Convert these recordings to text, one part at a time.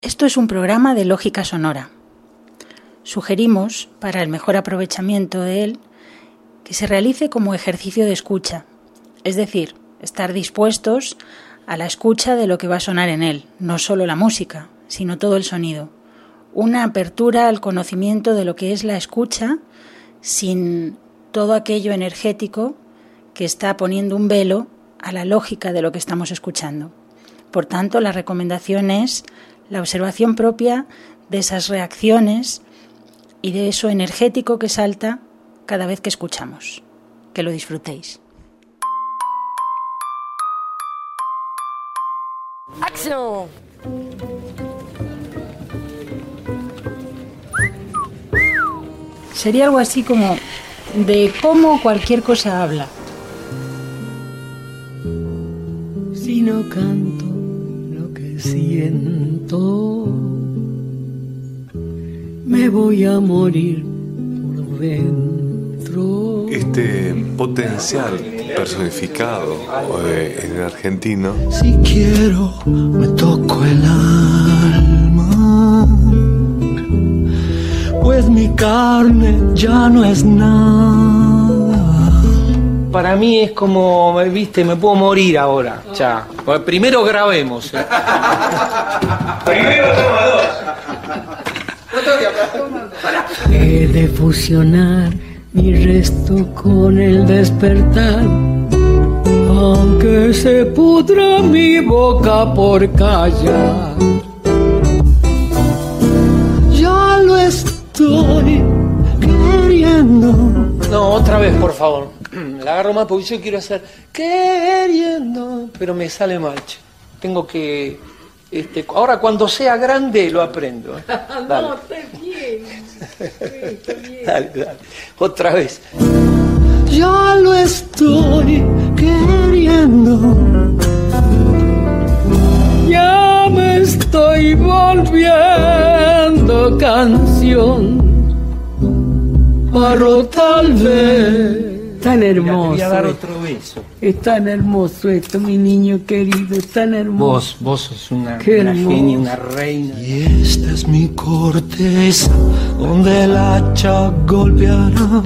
Esto es un programa de lógica sonora. Sugerimos, para el mejor aprovechamiento de él, que se realice como ejercicio de escucha, es decir, estar dispuestos a la escucha de lo que va a sonar en él, no solo la música, sino todo el sonido. Una apertura al conocimiento de lo que es la escucha sin todo aquello energético que está poniendo un velo a la lógica de lo que estamos escuchando. Por tanto, la recomendación es la observación propia de esas reacciones y de eso energético que salta cada vez que escuchamos. Que lo disfrutéis. ¡Acción! Sería algo así como de cómo cualquier cosa habla. Si no canto siento, me voy a morir por dentro. Este potencial personificado eh, en el argentino Si quiero, me toco el alma, pues mi carne ya no es nada. Para mí es como, viste, me puedo morir ahora. Ya. Bueno, Primero grabemos. eh. He de fusionar mi resto con el despertar. Aunque se pudra mi boca por callar. Ya lo estoy queriendo. No, otra vez, por favor. La agarro más porque yo quiero hacer queriendo, pero me sale mal. Tengo que. Este, ahora cuando sea grande lo aprendo. eh. Dale. dale, dale. Otra vez. Ya lo estoy queriendo. Ya me estoy volviendo canción. Pero tal vez. Tan hermoso. voy a dar otro beso. Es tan hermoso esto, mi niño querido. Es tan hermoso. Vos, vos sos una, una genia, una reina. Y esta es mi corteza, donde el hacha golpeará,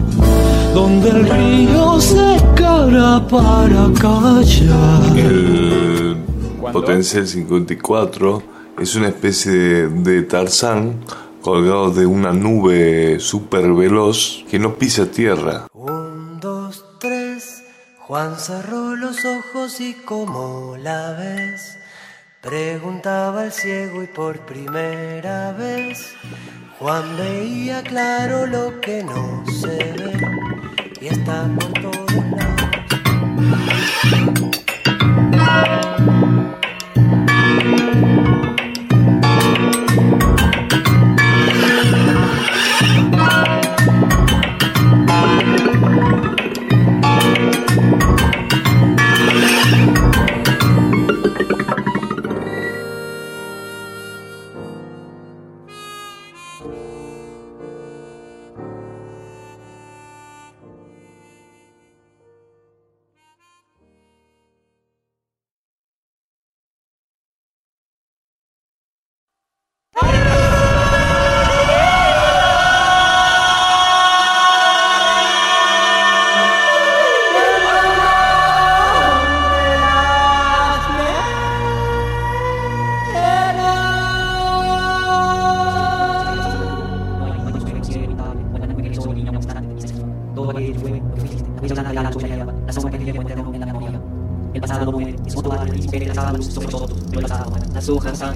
donde el río secará para callar. El Potencial 54 es una especie de, de Tarzán colgado de una nube súper veloz que no pisa tierra. Juan cerró los ojos y como la ves, preguntaba al ciego y por primera vez, Juan veía claro lo que no se ve y está por.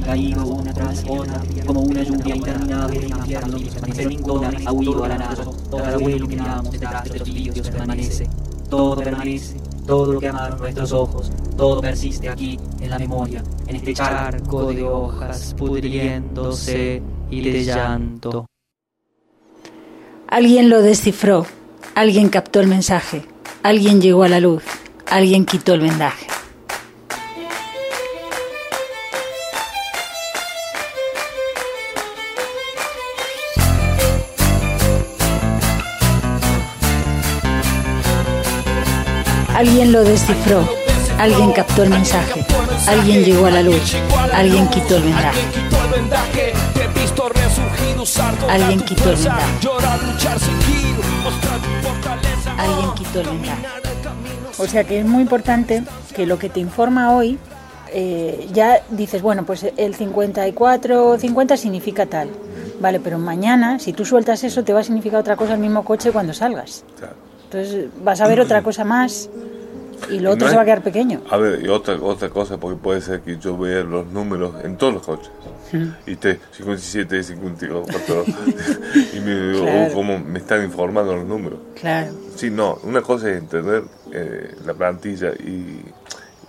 Caído una tras otra, como una lluvia interminable de infierno. Pero ninguna ha huido a la nada. Todo el vuelo que miramos detrás de los vidrios permanece. Todo permanece, todo lo que amaron nuestros ojos, todo persiste aquí en la memoria, en este charco de hojas pudriéndose y de llanto. Alguien lo descifró, alguien captó el mensaje, alguien llegó a la luz, alguien quitó el vendaje. Alguien lo descifró, alguien captó el mensaje, alguien llegó a la luz, alguien quitó el vendaje. Alguien quitó el vendaje. Alguien quitó el vendaje. O sea que es muy importante que lo que te informa hoy eh, ya dices, bueno, pues el 54 o 50 significa tal. Vale, pero mañana, si tú sueltas eso, te va a significar otra cosa el mismo coche cuando salgas. Entonces vas a ver otra cosa más y lo otro se va a quedar pequeño. A ver, y otra, otra cosa, porque puede ser que yo vea los números en todos los coches. Y esté 57, 54, y me digo, Claro. oh, cómo me están informando los números. Claro. Sí, no, una cosa es entender eh, la plantilla y,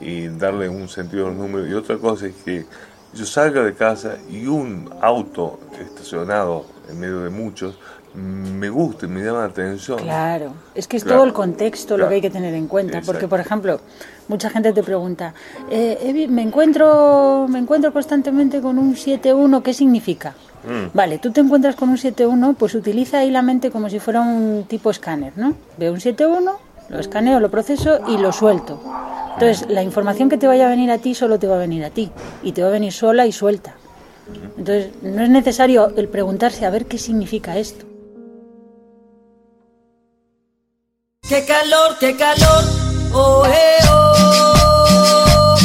y darle un sentido a los números, y otra cosa es que yo salga de casa y un auto estacionado en medio de muchos me guste, me llama la atención. Claro, es que es Claro. todo el contexto lo que hay que tener en cuenta, porque por ejemplo, mucha gente te pregunta, eh, me encuentro me encuentro constantemente con un 7-1, ¿qué significa? Mm. Vale, tú te encuentras con un 7-1, pues utiliza ahí la mente como si fuera un tipo escáner, ¿no? Veo un 7-1, lo escaneo, lo proceso y lo suelto. Entonces, la información que te vaya a venir a ti solo te va a venir a ti, y te va a venir sola y suelta. Entonces, no es necesario el preguntarse a ver qué significa esto. Qué calor, qué calor, oh, eh, oh.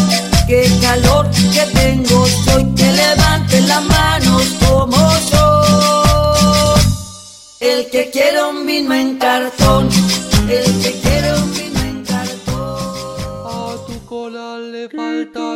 Qué calor que tengo, soy que levante las manos como yo. El que quiere un vino en cartón, el que quiere un vino en cartón. A tu cola le falta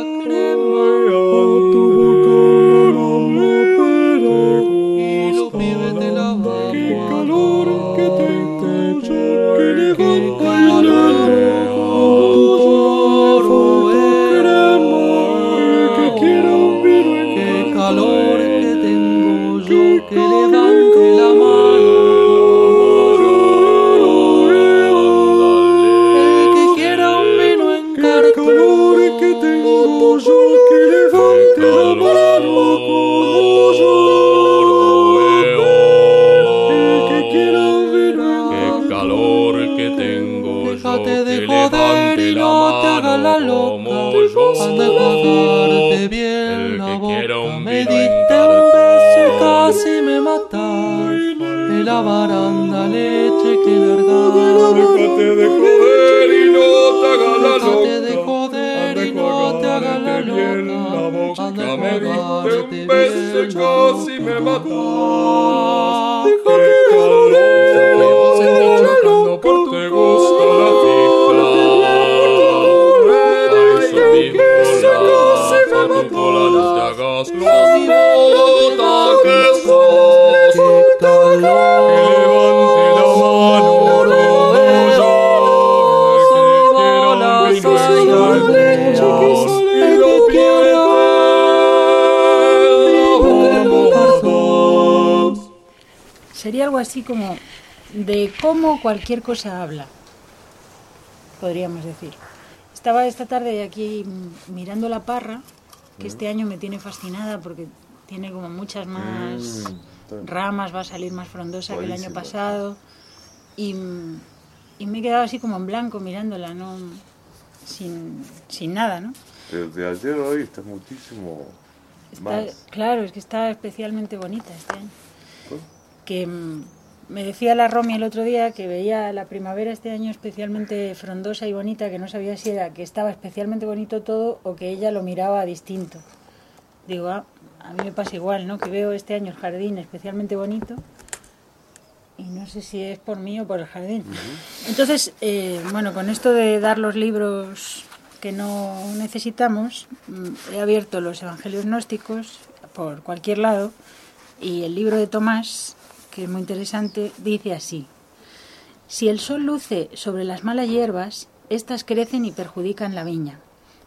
hagas loca que sos. Que levante la mano yo. Que quiera un vino en cartón. Y lo pierdes. Sería algo así como de cómo cualquier cosa habla, podríamos decir. Estaba esta tarde aquí mirando la parra, que este año me tiene fascinada porque tiene como muchas más ramas, va a salir más frondosa que el año pasado. Y, y me he quedado así como en blanco mirándola, no sin, sin nada, ¿no? De, de ayer a hoy está muchísimo Está- más. claro, es que está especialmente bonita este año. Que me decía la Romy el otro día que veía la primavera este año especialmente frondosa y bonita, que no sabía si era que estaba especialmente bonito todo o que ella lo miraba distinto. Digo, ah, a mí me pasa igual, ¿no? Que veo este año el jardín especialmente bonito y no sé si es por mí o por el jardín. Entonces, eh, bueno, con esto de dar los libros que no necesitamos, mm, he abierto los Evangelios gnósticos por cualquier lado y el libro de Tomás, que es muy interesante, dice así. Si el sol luce sobre las malas hierbas, Estas crecen y perjudican la viña,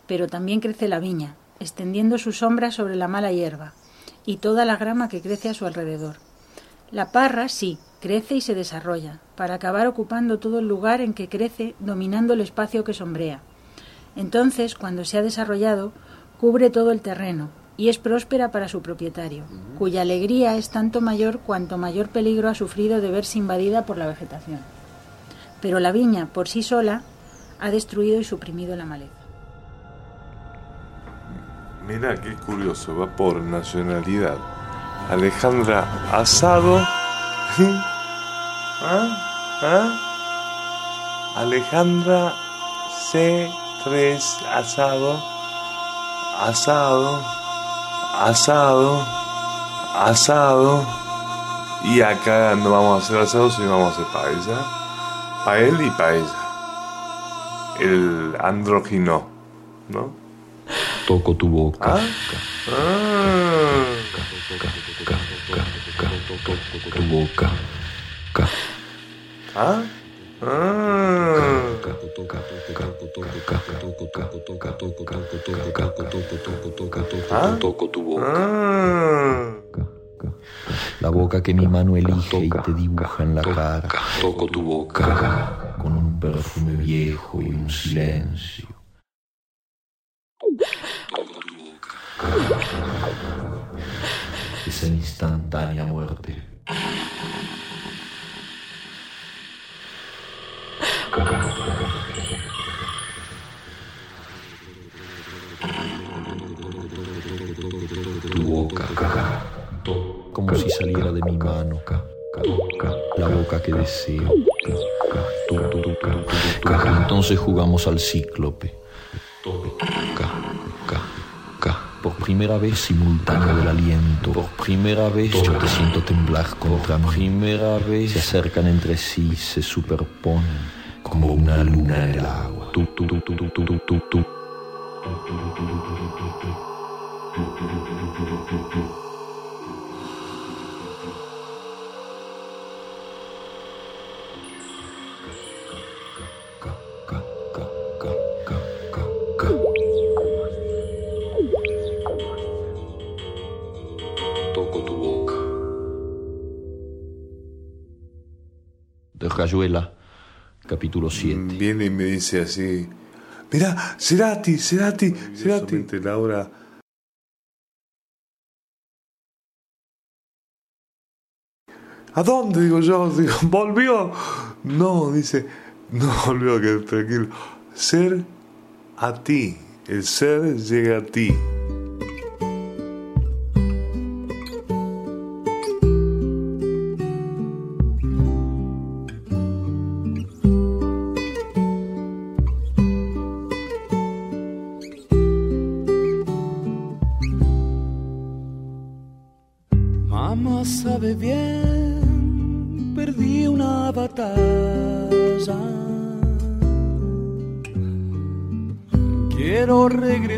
pero también crece la viña, extendiendo su sombra sobre la mala hierba y toda la grama que crece a su alrededor. La parra, sí, crece y se desarrolla, para acabar ocupando todo el lugar en que crece, dominando el espacio que sombrea. Entonces, cuando se ha desarrollado, cubre todo el terreno y es próspera para su propietario, cuya alegría es tanto mayor cuanto mayor peligro ha sufrido de verse invadida por la vegetación. Pero la viña, por sí sola, ha destruido y suprimido la maleza. Mira qué curioso, va por nacionalidad. Alejandra Asado. ¿Ah? ¿Ah? Alejandra C3 Asado. Asado. Asado. Asado. Y acá no vamos a hacer asado, sino vamos a hacer paella. Pael y paella. El andrógino, ¿no? Toco tu boca. ¿Ah? Ah. Tu boca. Ca. ¿Ah? Ah. ¿Ah? Toco tu boca. Ah. La boca que mi mano elige y te dibuja en la cara. Toco tu boca con un perfume viejo y un silencio. Toco tu boca. Esa instantánea muerte. Tu boca, como si saliera de mi mano, la boca que deseo. Entonces jugamos al cíclope. Por primera vez simultáneo del aliento. Por primera vez yo te siento temblar contra mí. Primera vez se acercan entre sí, se superponen como una luna en el agua. Capítulo 7. Viene y me dice así: Mira, Cerati, Cerati, Cerati. Laura. ¿A dónde? Digo yo, digo, ¿volvió? No, dice, no volvió, que tranquilo. Ser a ti, el ser llega a ti.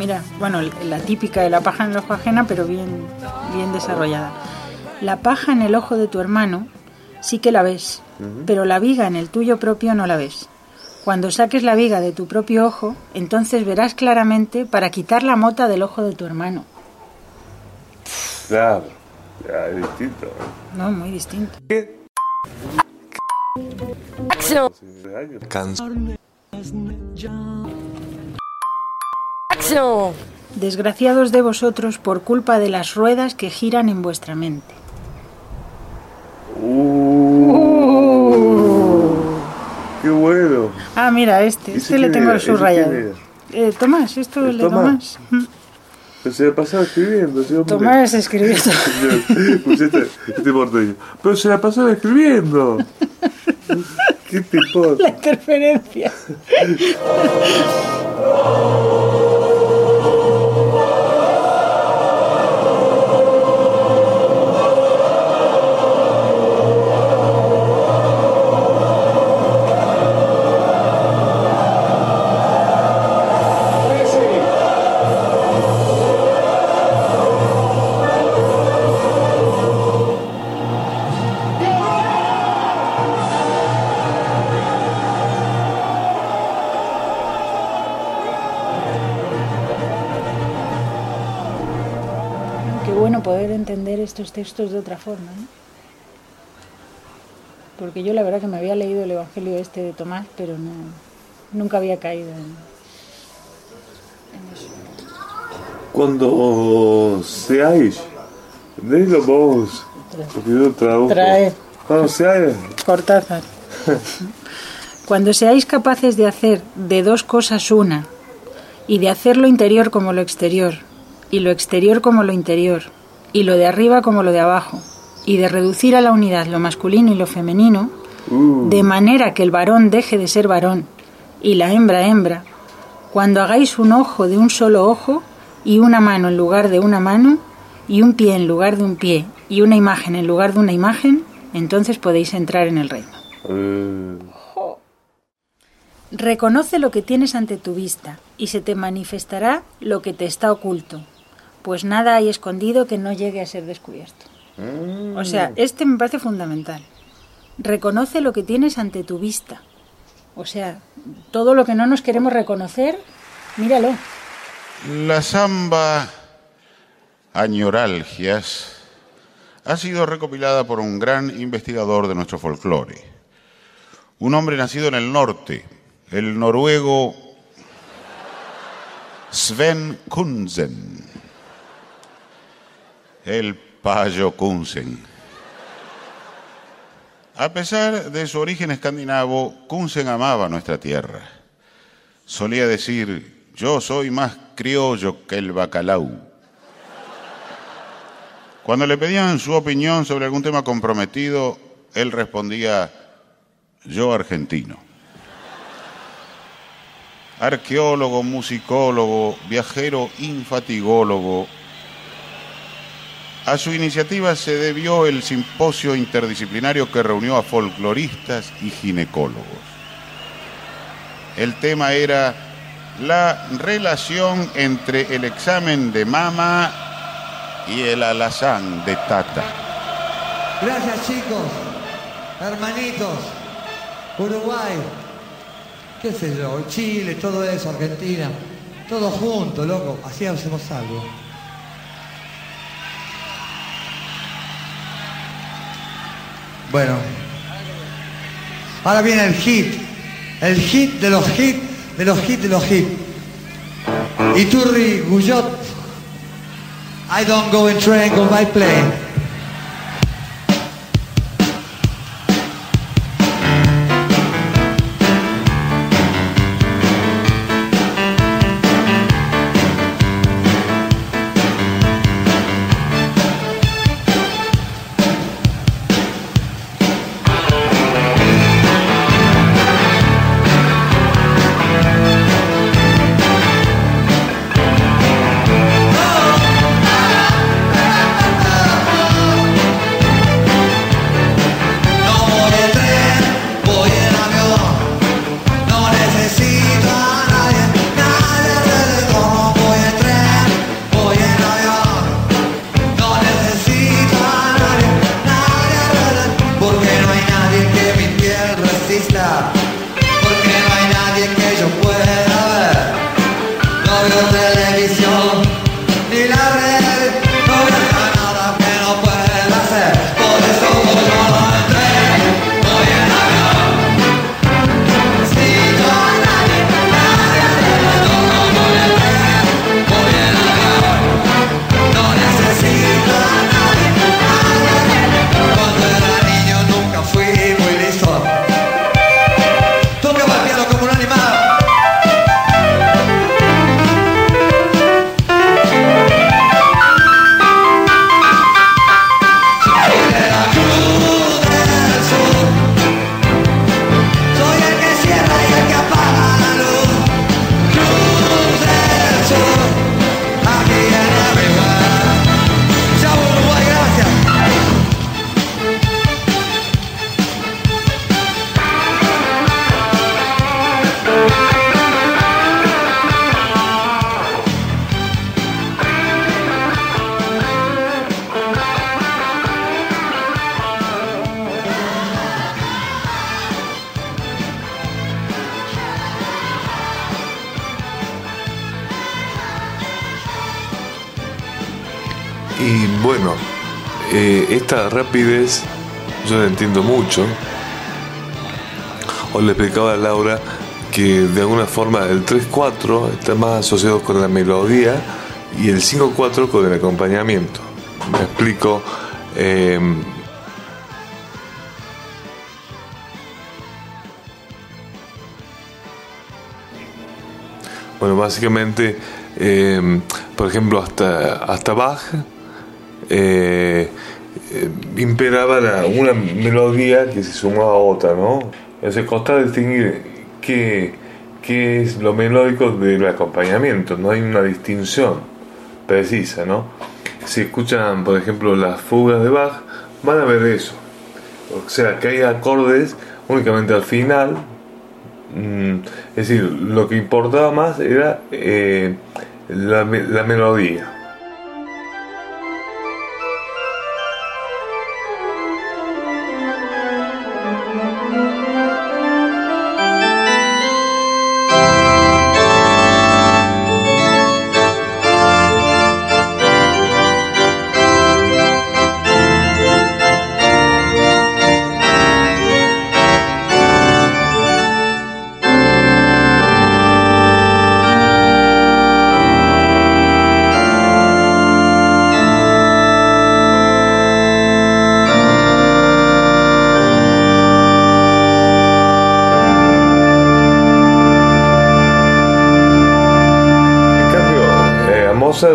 Mira, bueno, la típica de la paja en el ojo ajena, pero bien, bien desarrollada. La paja en el ojo de tu hermano sí que la ves, pero la viga en el tuyo propio no la ves. Cuando saques la viga de tu propio ojo, entonces verás claramente para quitar la mota del ojo de tu hermano. Claro, ya es distinto. No, muy distinto. Canción. Desgraciados de vosotros por culpa de las ruedas que giran en vuestra mente. ¡Qué bueno! Ah, mira, este, ¿Ese este le tengo subrayado. Eh, Tomás, esto ¿Es de Tomás? Tomás. Pero se la pasaba escribiendo, hombre. Tomás escribió todo. Escuché este, este porteño. Pero se la pasaba escribiendo. ¿Qué importa? La interferencia. estos textos de otra forma, ¿no? Porque yo la verdad que me había leído el Evangelio este de Tomás, pero no, nunca había caído en, en eso. Cuando seáis, léelo vos, porque yo. Trae. Cuando seáis, Cortázar. Cuando seáis capaces de hacer de dos cosas una, y de hacer lo interior como lo exterior, y lo exterior como lo interior, y lo de arriba como lo de abajo, y de reducir a la unidad lo masculino y lo femenino, de manera que el varón deje de ser varón y la hembra hembra, cuando hagáis un ojo de un solo ojo, y una mano en lugar de una mano, y un pie en lugar de un pie, y una imagen en lugar de una imagen, entonces podéis entrar en el reino. eh, Reconoce lo que tienes ante tu vista, y se te manifestará lo que te está oculto, pues nada hay escondido que no llegue a ser descubierto. O sea, este me parece fundamental. Reconoce lo que tienes ante tu vista. O sea, todo lo que no nos queremos reconocer, míralo. La samba Añoralgias ha sido recopilada por un gran investigador de nuestro folclore. Un hombre nacido en el norte, el noruego Sven Kunzen. El Payo Kunzen. A pesar de su origen escandinavo, Kunzen amaba nuestra tierra. Solía decir, yo soy más criollo que el bacalao. Cuando le pedían su opinión sobre algún tema comprometido, él respondía, yo argentino. Arqueólogo, musicólogo, viajero infatigólogo. A su iniciativa se debió el simposio interdisciplinario que reunió a folcloristas y ginecólogos. El tema era la relación entre el examen de mama y el alazán de tata. Gracias chicos, hermanitos, Uruguay, qué sé yo, Chile, todo eso, Argentina, todo junto, loco, así hacemos algo. Bueno, ahora viene el hit, el hit de los hits, de los hits de los hits. Iturri Guyot, I don't go in train, go by plane. porque esta rapidez yo la entiendo mucho. Os le explicaba a Laura que de alguna forma el 3-4 está más asociado con la melodía y el 5-4 con el acompañamiento. Me explico. eh, bueno, básicamente, eh, por ejemplo, hasta, hasta Bach eh, eh, imperaba la- una melodía que se sumaba a otra, ¿no? Entonces costaba distinguir qué, qué es lo melódico del acompañamiento, no hay una distinción precisa, ¿no? Si escuchan, por ejemplo, las fugas de Bach, van a ver eso. O sea, que hay acordes únicamente al final. Mm, Es decir, lo que importaba más era eh, la, la melodía.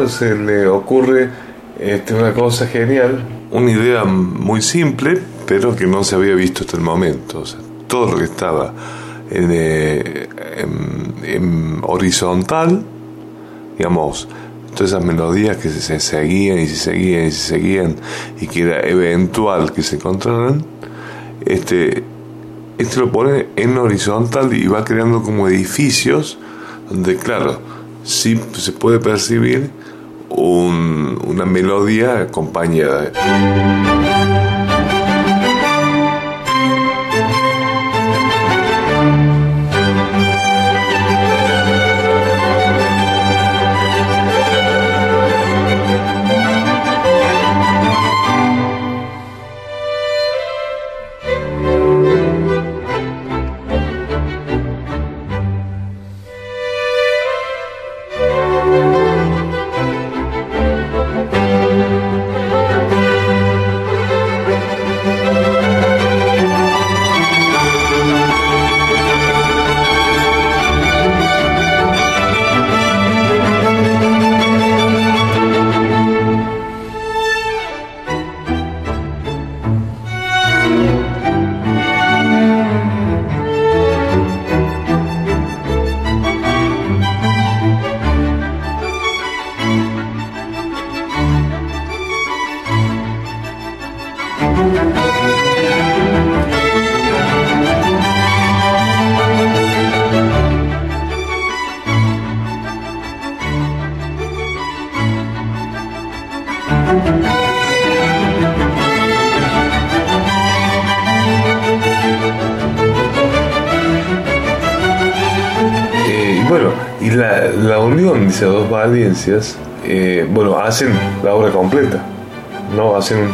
Se le ocurre este, una cosa genial, una idea muy simple, pero que no se había visto hasta el momento. Todo lo que estaba en, eh, en- horizontal, digamos, todas esas melodías que se, se seguían y se seguían y se seguían y que era eventual que se encontraran, este, este lo pone en horizontal y va creando como edificios donde, claro, sí se puede percibir un- una melodía acompañada. dos valencias, eh, bueno, hacen la obra completa, ¿no? Hacen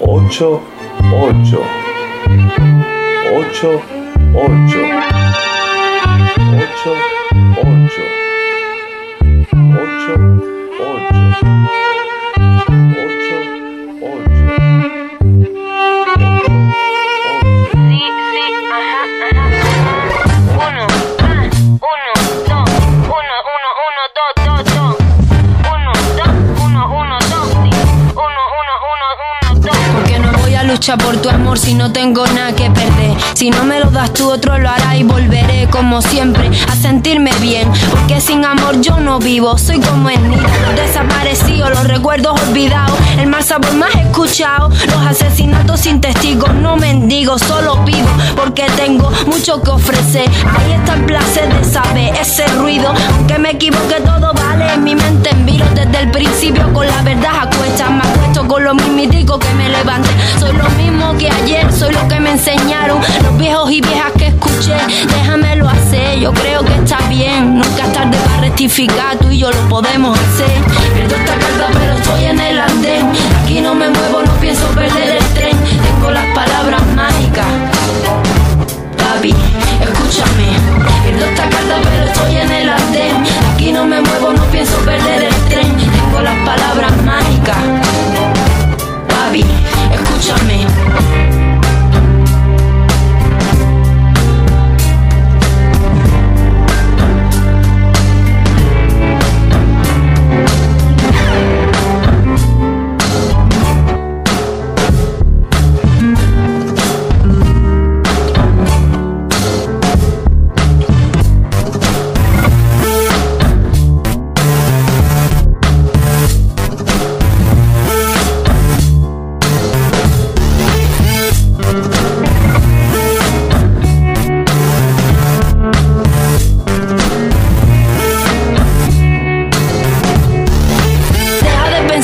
8, 8, 8, 8, 8, 8, 8, 8. Por tu amor si no tengo nada que perder. Si no me lo das tú, otro lo hará y volveré como siempre a sentirme bien. Porque sin amor yo no vivo, soy como el niño desaparecido, los recuerdos olvidados, el mal sabor más escuchado, los asesinatos sin testigos, no mendigo, solo pido porque tengo mucho que ofrecer. Ahí está el placer de saber ese ruido, aunque me equivoque todo vale en mi mente en desde el principio con la verdad a cuestas. Me acuesto con lo mismo que me levanté. Soy lo mismo que ayer, soy lo que me enseñaron los viejos y viejas que escuché. Déjamelo hacer, yo creo que está bien. Nunca es tarde para rectificar, tú y yo lo podemos hacer. Pierdo esta carga, pero estoy en el andén. Aquí no me muevo, no pienso perder el tren. Tengo las palabras mágicas. Papi, escúchame. Pierdo esta carta, pero estoy en el andén. Aquí no me muevo, no pienso perder Пока.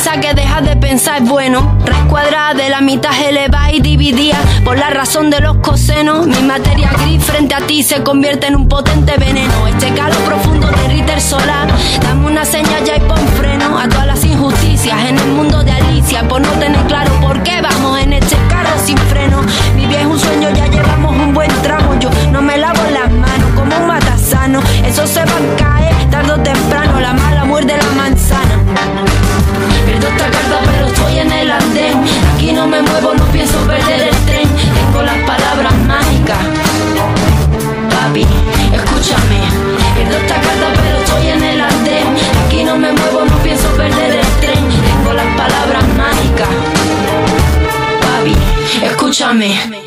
Piensa que dejar de pensar es bueno. Raíz cuadrada de la mitad elevada y dividida por la razón de los cosenos. Mi materia gris frente a ti se convierte en un potente veneno. Este calor profundo derrite el solar. Dame una señal ya y pon freno a todas las injusticias en el mundo de Alicia. Por no tener claro por qué vamos en este carro sin freno. Mi es un sueño, ya llevamos un buen tramo. Yo no me lavo las manos como un matasano. Eso se va me muevo, no pienso perder el tren. Tengo las palabras mágicas. Papi, escúchame. Pierdo esta carta, pero estoy en el andén. Aquí no me muevo, no pienso perder el tren. Tengo las palabras mágicas. Papi, escúchame.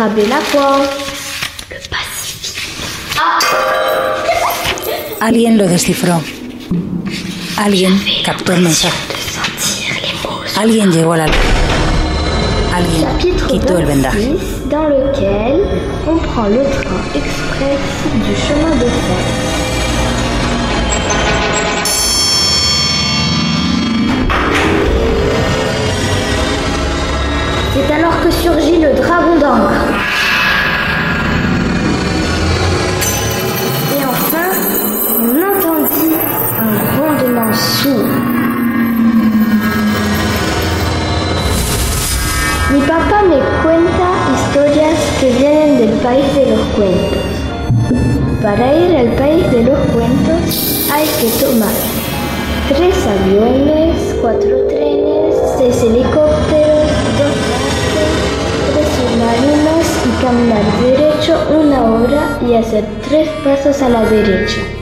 Et la poire. Le Pacifique. Alguien lo descifró. Alguien captó el mensaje. Alguien llegó a la luz. Alguien quitó el vendaje. 26, dans lequel on prend le train express du chemin de fer. Hora y hacer tres pasos a la derecha.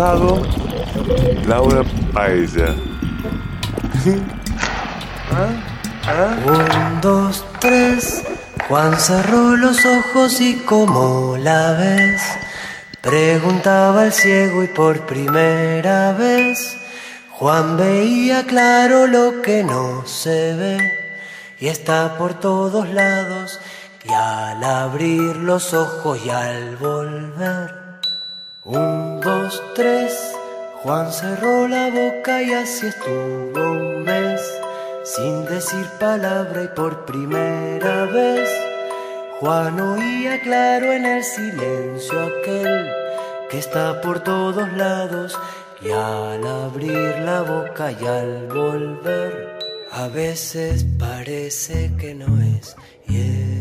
Laura Paella. Un, dos, tres. Juan cerró los ojos y como la ves, preguntaba al ciego y por primera vez Juan veía claro lo que no se ve y está por todos lados y al abrir los ojos y al volver. Un, dos, tres. Juan cerró la boca y así estuvo un mes, sin decir palabra y por primera vez. Juan oía claro en el silencio aquel que está por todos lados y al abrir la boca y al volver, a veces parece que no es. y es